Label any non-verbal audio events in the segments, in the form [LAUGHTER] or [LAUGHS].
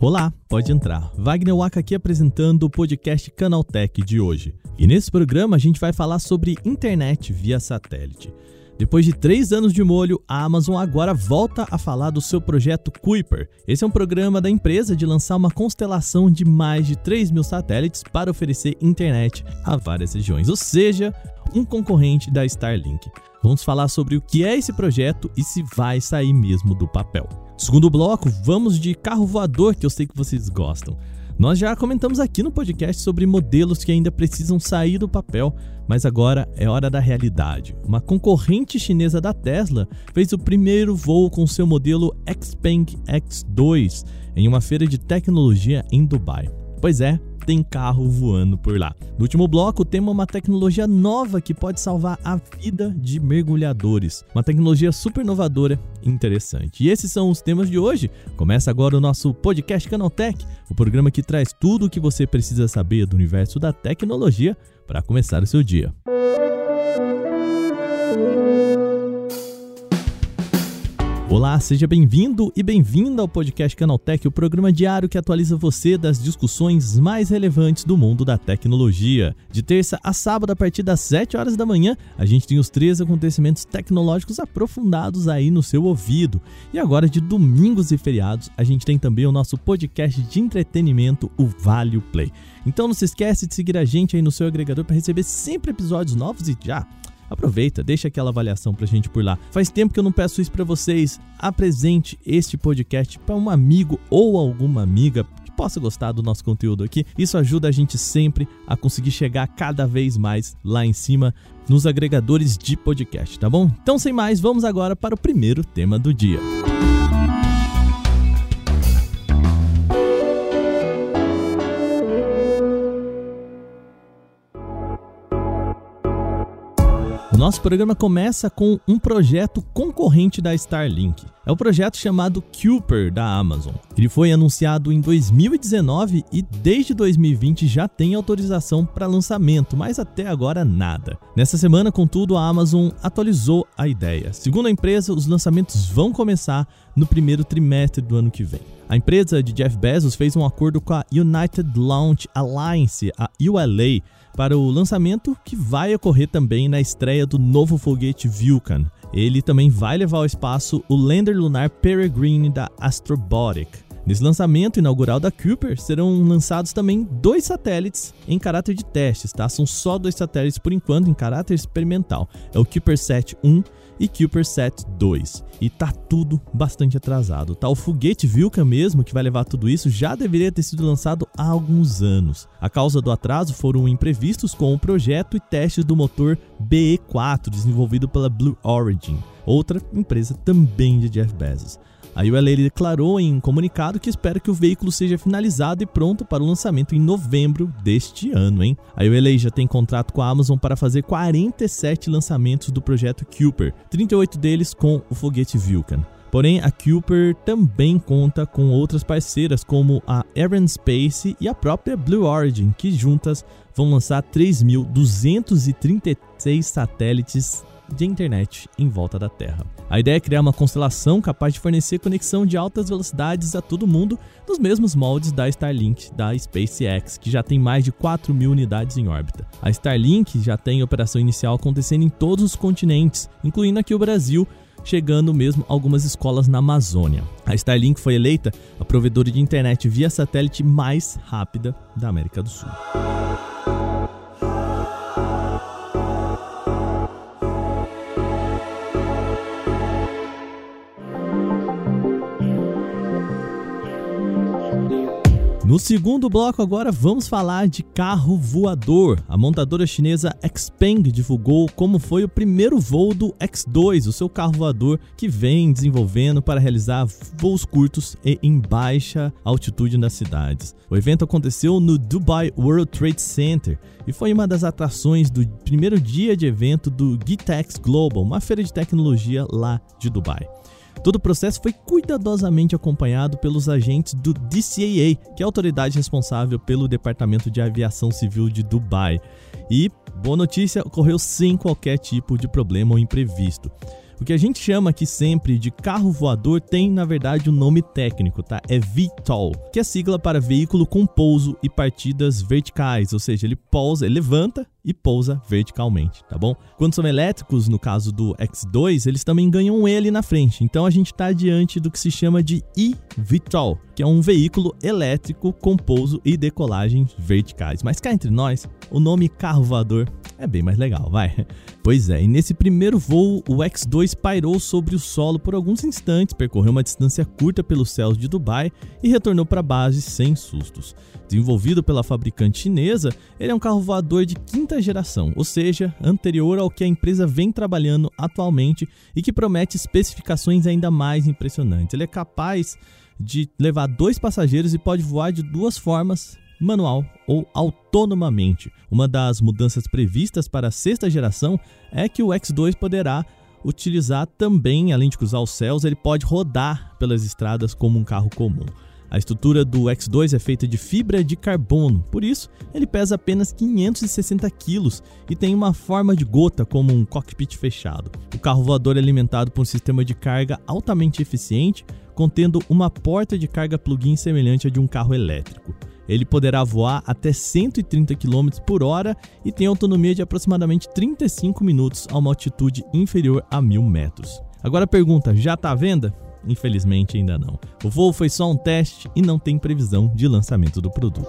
Olá, pode entrar. Wagner Waka aqui apresentando o podcast Canaltech de hoje. E nesse programa a gente vai falar sobre internet via satélite. Depois de três anos de molho, a Amazon agora volta a falar do seu projeto Kuiper. Esse é um programa da empresa de lançar uma constelação de mais de 3 mil satélites para oferecer internet a várias regiões, ou seja, um concorrente da Starlink. Vamos falar sobre o que é esse projeto e se vai sair mesmo do papel. Segundo bloco, vamos de carro voador, que eu sei que vocês gostam. Nós já comentamos aqui no podcast sobre modelos que ainda precisam sair do papel, mas agora é hora da realidade. Uma concorrente chinesa da Tesla fez o primeiro voo com seu modelo Xpeng X2 em uma feira de tecnologia em Dubai. Pois é, tem carro voando por lá. No último bloco, temos uma tecnologia nova que pode salvar a vida de mergulhadores. Uma tecnologia super inovadora e interessante. E esses são os temas de hoje. Começa agora o nosso podcast Canaltech, o programa que traz tudo o que você precisa saber do universo da tecnologia para começar o seu dia. Olá, seja bem-vindo e bem-vinda ao podcast Canaltech, o programa diário que atualiza você das discussões mais relevantes do mundo da tecnologia. De terça a sábado, a partir das 7 horas da manhã, a gente tem os três acontecimentos tecnológicos aprofundados aí no seu ouvido. E agora, de domingos e feriados, a gente tem também o nosso podcast de entretenimento, o Vale Play. Então não se esquece de seguir a gente aí no seu agregador para receber sempre episódios novos e já aproveita, deixa aquela avaliação pra gente por lá. Faz tempo que eu não peço isso para vocês. Apresente este podcast para um amigo ou alguma amiga que possa gostar do nosso conteúdo aqui. Isso ajuda a gente sempre a conseguir chegar cada vez mais lá em cima nos agregadores de podcast, tá bom? Então, sem mais, vamos agora para o primeiro tema do dia. Nosso programa começa com um projeto concorrente da Starlink. É o projeto chamado Kuiper da Amazon. Ele foi anunciado em 2019 e desde 2020 já tem autorização para lançamento, mas até agora nada. Nessa semana, contudo, a Amazon atualizou a ideia. Segundo a empresa, os lançamentos vão começar no primeiro trimestre do ano que vem. A empresa de Jeff Bezos fez um acordo com a United Launch Alliance, a ULA, para o lançamento que vai ocorrer também na estreia do novo foguete Vulcan. Ele também vai levar ao espaço o lander lunar Peregrine da Astrobotic. Nesse lançamento inaugural da Cooper, serão lançados também dois satélites em caráter de testes, tá? São só dois satélites por enquanto em caráter experimental. É o CuperSat 1 e CuperSat 2. E tá tudo bastante atrasado, tá? O foguete Vilca mesmo, que vai levar tudo isso, já deveria ter sido lançado há alguns anos. A causa do atraso foram imprevistos com o projeto e testes do motor BE4, desenvolvido pela Blue Origin, outra empresa também de Jeff Bezos. A ULA declarou em um comunicado que espera que o veículo seja finalizado e pronto para o lançamento em novembro deste ano, hein? A ULA já tem contrato com a Amazon para fazer 47 lançamentos do projeto Cooper, 38 deles com o foguete Vulcan. Porém, a Cooper também conta com outras parceiras como a Space e a própria Blue Origin, que juntas vão lançar 3.236 satélites de internet em volta da Terra. A ideia é criar uma constelação capaz de fornecer conexão de altas velocidades a todo mundo, nos mesmos moldes da Starlink da SpaceX, que já tem mais de 4 mil unidades em órbita. A Starlink já tem operação inicial acontecendo em todos os continentes, incluindo aqui o Brasil, chegando mesmo algumas escolas na Amazônia. A Starlink foi eleita a provedora de internet via satélite mais rápida da América do Sul. No segundo bloco, agora vamos falar de carro voador. A montadora chinesa Xpeng divulgou como foi o primeiro voo do X2, o seu carro voador que vem desenvolvendo para realizar voos curtos e em baixa altitude nas cidades. O evento aconteceu no Dubai World Trade Center e foi uma das atrações do primeiro dia de evento do Gitex Global, uma feira de tecnologia lá de Dubai. Todo o processo foi cuidadosamente acompanhado pelos agentes do DCAA, que é a autoridade responsável pelo Departamento de Aviação Civil de Dubai. E, boa notícia, ocorreu sem qualquer tipo de problema ou imprevisto. O que a gente chama aqui sempre de carro voador tem, na verdade, um nome técnico, tá? É VTOL, que é sigla para veículo com pouso e partidas verticais, ou seja, ele pousa, ele levanta e pousa verticalmente, tá bom? Quando são elétricos, no caso do X2, eles também ganham um E ali na frente. Então a gente está diante do que se chama de eVTOL, que é um veículo elétrico com pouso e decolagem verticais. Mas cá entre nós, o nome carro voador é bem mais legal, vai. [LAUGHS] Pois é, e nesse primeiro voo, o X-2 pairou sobre o solo por alguns instantes, percorreu uma distância curta pelos céus de Dubai e retornou para a base sem sustos. Desenvolvido pela fabricante chinesa, ele é um carro voador de quinta geração, ou seja, anterior ao que a empresa vem trabalhando atualmente e que promete especificações ainda mais impressionantes. Ele é capaz de levar dois passageiros e pode voar de duas formas manual ou autonomamente. Uma das mudanças previstas para a sexta geração é que o X2 poderá utilizar também, além de cruzar os céus, ele pode rodar pelas estradas como um carro comum. A estrutura do X2 é feita de fibra de carbono, por isso ele pesa apenas 560 quilos e tem uma forma de gota como um cockpit fechado. O carro voador é alimentado por um sistema de carga altamente eficiente, contendo uma porta de carga plug-in semelhante a de um carro elétrico. Ele poderá voar até 130 km por hora e tem autonomia de aproximadamente 35 minutos a uma altitude inferior a 1000 metros. Agora pergunta: já está à venda? Infelizmente ainda não. O voo foi só um teste e não tem previsão de lançamento do produto.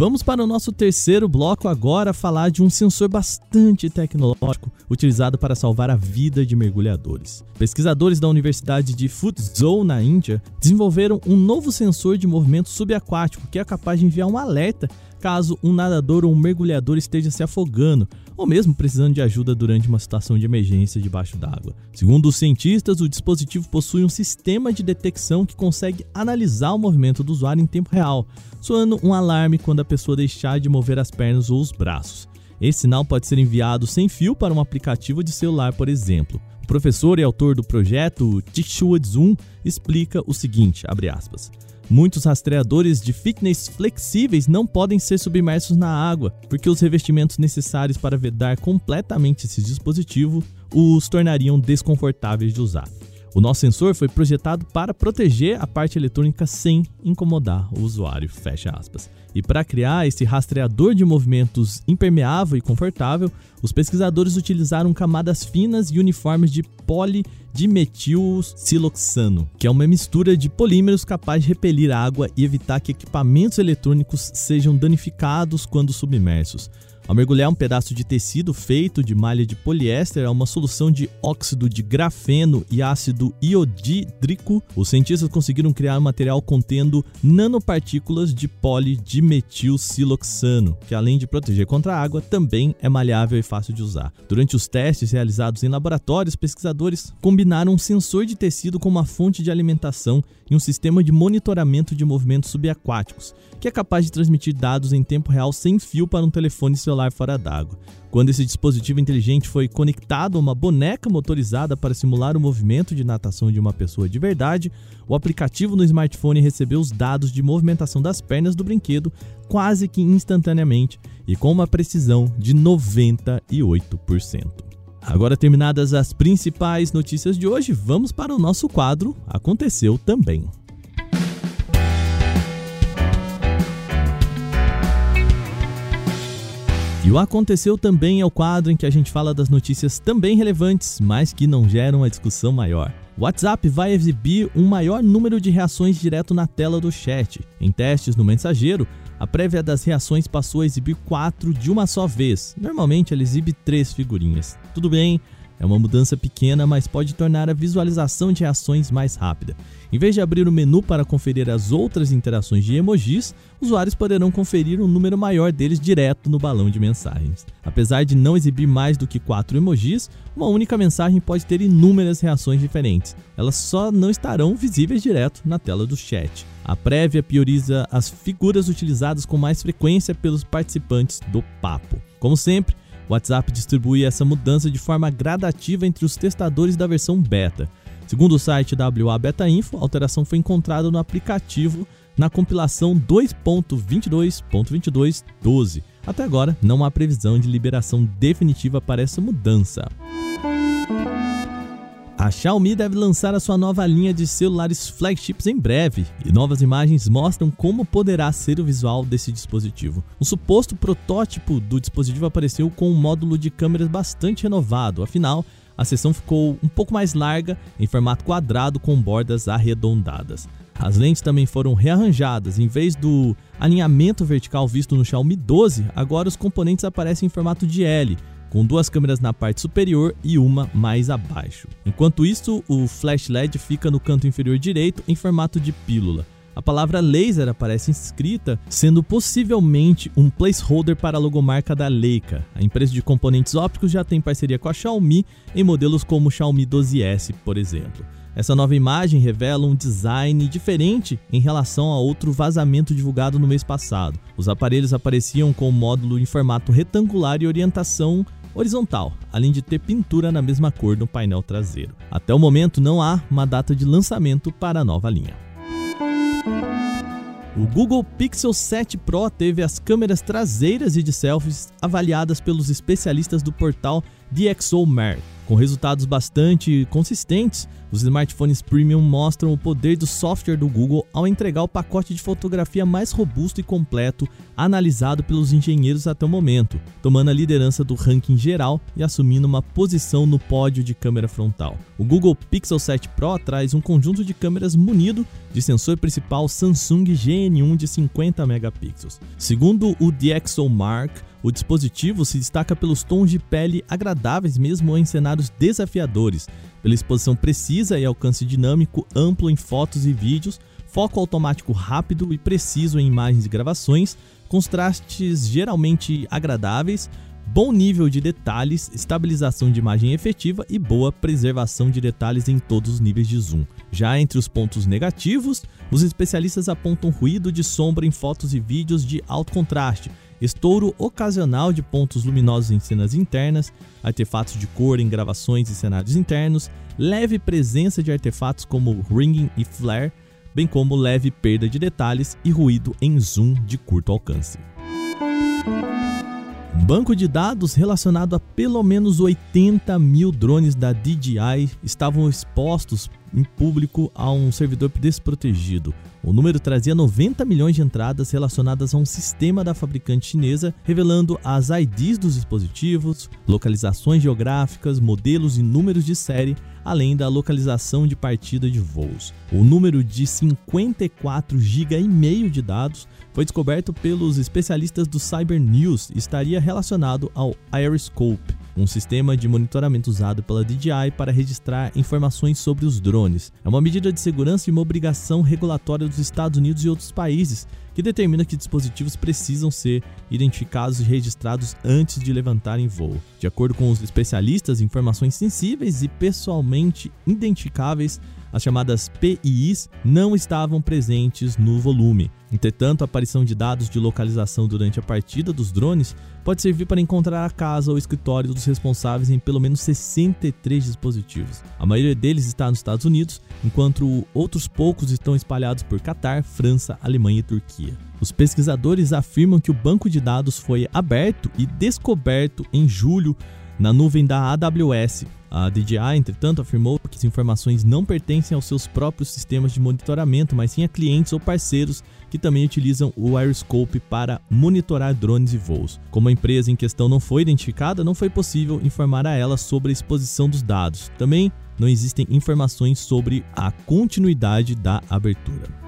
Vamos para o nosso terceiro bloco agora falar de um sensor bastante tecnológico utilizado para salvar a vida de mergulhadores. Pesquisadores da Universidade de Fuzhou, na Índia, desenvolveram um novo sensor de movimento subaquático que é capaz de enviar um alerta caso um nadador ou um mergulhador esteja se afogando ou mesmo precisando de ajuda durante uma situação de emergência debaixo d'água. Segundo os cientistas, o dispositivo possui um sistema de detecção que consegue analisar o movimento do usuário em tempo real, soando um alarme quando a pessoa deixar de mover as pernas ou os braços. Esse sinal pode ser enviado sem fio para um aplicativo de celular, por exemplo. O professor e autor do projeto, Tixua Zoom, explica o seguinte, aspas, Muitos rastreadores de fitness flexíveis não podem ser submersos na água, porque os revestimentos necessários para vedar completamente esse dispositivo os tornariam desconfortáveis de usar. O nosso sensor foi projetado para proteger a parte eletrônica sem incomodar o usuário, fecha aspas. E para criar esse rastreador de movimentos impermeável e confortável, os pesquisadores utilizaram camadas finas e uniformes de polidimetilsiloxano, que é uma mistura de polímeros capaz de repelir água e evitar que equipamentos eletrônicos sejam danificados quando submersos. Ao mergulhar um pedaço de tecido feito de malha de poliéster a uma solução de óxido de grafeno e ácido iodídrico, os cientistas conseguiram criar um material contendo nanopartículas de polidimetilsiloxano, que além de proteger contra a água, também é maleável e fácil de usar. Durante os testes realizados em laboratórios, pesquisadores combinaram um sensor de tecido com uma fonte de alimentação e um sistema de monitoramento de movimentos subaquáticos, que é capaz de transmitir dados em tempo real sem fio para um telefone celular fora d'água. Quando esse dispositivo inteligente foi conectado a uma boneca motorizada para simular o movimento de natação de uma pessoa de verdade, o aplicativo no smartphone recebeu os dados de movimentação das pernas do brinquedo quase que instantaneamente e com uma precisão de 98%. Agora terminadas as principais notícias de hoje, vamos para o nosso quadro Aconteceu também. E o Aconteceu também é o quadro em que a gente fala das notícias também relevantes, mas que não geram uma discussão maior. O WhatsApp vai exibir um maior número de reações direto na tela do chat. Em testes no mensageiro, a prévia das reações passou a exibir quatro de uma só vez. Normalmente ela exibe três figurinhas. Tudo bem, é uma mudança pequena, mas pode tornar a visualização de reações mais rápida. Em vez de abrir o menu para conferir as outras interações de emojis, usuários poderão conferir um número maior deles direto no balão de mensagens. Apesar de não exibir mais do que quatro emojis, uma única mensagem pode ter inúmeras reações diferentes. Elas só não estarão visíveis direto na tela do chat. A prévia prioriza as figuras utilizadas com mais frequência pelos participantes do papo. Como sempre, o WhatsApp distribui essa mudança de forma gradativa entre os testadores da versão beta. Segundo o site WA Beta Info, a alteração foi encontrada no aplicativo na compilação 2.22.22.12. Até agora, não há previsão de liberação definitiva para essa mudança. A Xiaomi deve lançar a sua nova linha de celulares flagships em breve, e novas imagens mostram como poderá ser o visual desse dispositivo. O suposto protótipo do dispositivo apareceu com um módulo de câmeras bastante renovado, afinal, a seção ficou um pouco mais larga, em formato quadrado com bordas arredondadas. As lentes também foram rearranjadas, em vez do alinhamento vertical visto no Xiaomi 12, agora os componentes aparecem em formato de L, com duas câmeras na parte superior e uma mais abaixo. Enquanto isso, o flash LED fica no canto inferior direito em formato de pílula. A palavra laser aparece inscrita, sendo possivelmente um placeholder para a logomarca da Leica. A empresa de componentes ópticos já tem parceria com a Xiaomi em modelos como o Xiaomi 12S, por exemplo. Essa nova imagem revela um design diferente em relação a outro vazamento divulgado no mês passado. Os aparelhos apareciam com o módulo em formato retangular e orientação horizontal, além de ter pintura na mesma cor no painel traseiro. Até o momento não há uma data de lançamento para a nova linha. O Google Pixel 7 Pro teve as câmeras traseiras e de selfies avaliadas pelos especialistas do portal DxOMark. Com resultados bastante consistentes, os smartphones premium mostram o poder do software do Google ao entregar o pacote de fotografia mais robusto e completo analisado pelos engenheiros até o momento, tomando a liderança do ranking geral e assumindo uma posição no pódio de câmera frontal. O Google Pixel 7 Pro traz um conjunto de câmeras munido de sensor principal Samsung GN1 de 50 megapixels. Segundo o DxOMark, o dispositivo se destaca pelos tons de pele agradáveis mesmo em cenários desafiadores, pela exposição precisa e alcance dinâmico amplo em fotos e vídeos, foco automático rápido e preciso em imagens e gravações, contrastes geralmente agradáveis, bom nível de detalhes, estabilização de imagem efetiva e boa preservação de detalhes em todos os níveis de zoom. Já entre os pontos negativos, os especialistas apontam ruído de sombra em fotos e vídeos de alto contraste, estouro ocasional de pontos luminosos em cenas internas, artefatos de cor em gravações e cenários internos, leve presença de artefatos como ringing e flare, bem como leve perda de detalhes e ruído em zoom de curto alcance. Banco de dados relacionado a pelo menos 80 mil drones da DJI estavam expostos em público a um servidor desprotegido. O número trazia 90 milhões de entradas relacionadas a um sistema da fabricante chinesa, revelando as IDs dos dispositivos, localizações geográficas, modelos e números de série, além da localização de partida de voos. O número de 54 GB e meio de dados foi descoberto pelos especialistas do Cyber News e estaria relacionado ao Aeroscope, um sistema de monitoramento usado pela DJI para registrar informações sobre os drones. É uma medida de segurança e uma obrigação regulatória dos Estados Unidos e outros países que determina que dispositivos precisam ser identificados e registrados antes de levantarem voo. De acordo com os especialistas, informações sensíveis e pessoalmente identificáveis as chamadas PIs não estavam presentes no volume. Entretanto, a aparição de dados de localização durante a partida dos drones pode servir para encontrar a casa ou escritório dos responsáveis em pelo menos 63 dispositivos. A maioria deles está nos Estados Unidos, enquanto outros poucos estão espalhados por Catar, França, Alemanha e Turquia. Os pesquisadores afirmam que o banco de dados foi aberto e descoberto em julho na nuvem da AWS. A DJI, entretanto, afirmou que as informações não pertencem aos seus próprios sistemas de monitoramento, mas sim a clientes ou parceiros que também utilizam o Aeroscope para monitorar drones e voos. Como a empresa em questão não foi identificada, não foi possível informar a ela sobre a exposição dos dados. Também não existem informações sobre a continuidade da abertura.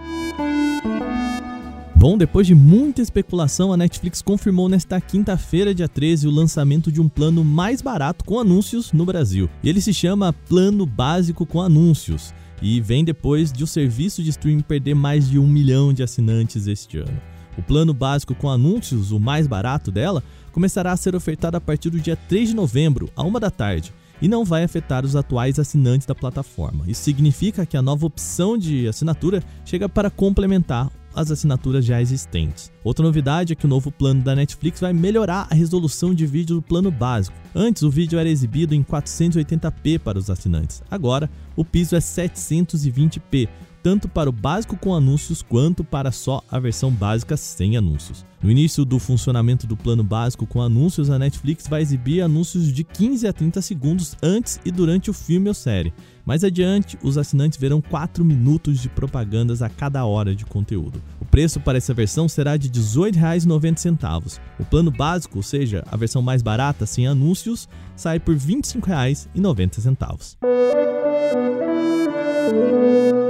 Bom, depois de muita especulação, a Netflix confirmou nesta quinta-feira, dia 13, o lançamento de um plano mais barato com anúncios no Brasil. Ele se chama Plano Básico com Anúncios e vem depois de o serviço de streaming perder mais de um milhão de assinantes este ano. O plano básico com anúncios, o mais barato dela, começará a ser ofertado a partir do dia 3 de novembro, a uma da tarde, e não vai afetar os atuais assinantes da plataforma. Isso significa que a nova opção de assinatura chega para complementar as assinaturas já existentes. Outra novidade é que o novo plano da Netflix vai melhorar a resolução de vídeo do plano básico. Antes, o vídeo era exibido em 480p para os assinantes. Agora, o piso é 720p, tanto para o básico com anúncios quanto para só a versão básica sem anúncios. No início do funcionamento do plano básico com anúncios, a Netflix vai exibir anúncios de 15 a 30 segundos antes e durante o filme ou série. Mais adiante, os assinantes verão 4 minutos de propagandas a cada hora de conteúdo. O preço para essa versão será de R$ 18,90. O plano básico, ou seja, a versão mais barata sem anúncios, sai por R$ 25,90.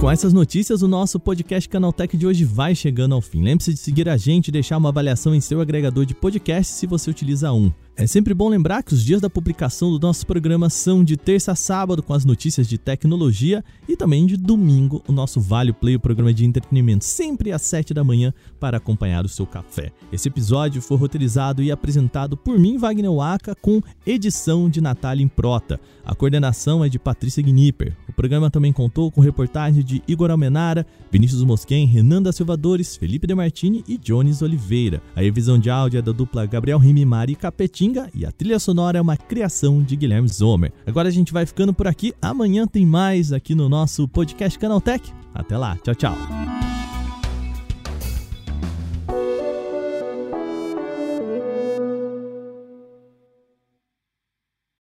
Com essas notícias, o nosso podcast Canaltech de hoje vai chegando ao fim. Lembre-se de seguir a gente e deixar uma avaliação em seu agregador de podcast se você utiliza um. É sempre bom lembrar que os dias da publicação do nosso programa são de terça a sábado com as notícias de tecnologia e também de domingo o nosso Vale Play, o programa de entretenimento, sempre às 7 da manhã para acompanhar o seu café. Esse episódio foi roteirizado e apresentado por mim, Wagner Waka, com edição de Natália Improta. A coordenação é de Patrícia Gnipper. O programa também contou com reportagens de Igor Almenara, Vinícius Mosquen, Renan da Silvadores, Felipe Demartini e Jones Oliveira. A revisão de áudio é da dupla Gabriel Rimimari e Capetinho e a trilha sonora é uma criação de Guilherme Zomer. Agora a gente vai ficando por aqui. Amanhã tem mais aqui no nosso podcast Canaltech. Até lá. Tchau, tchau.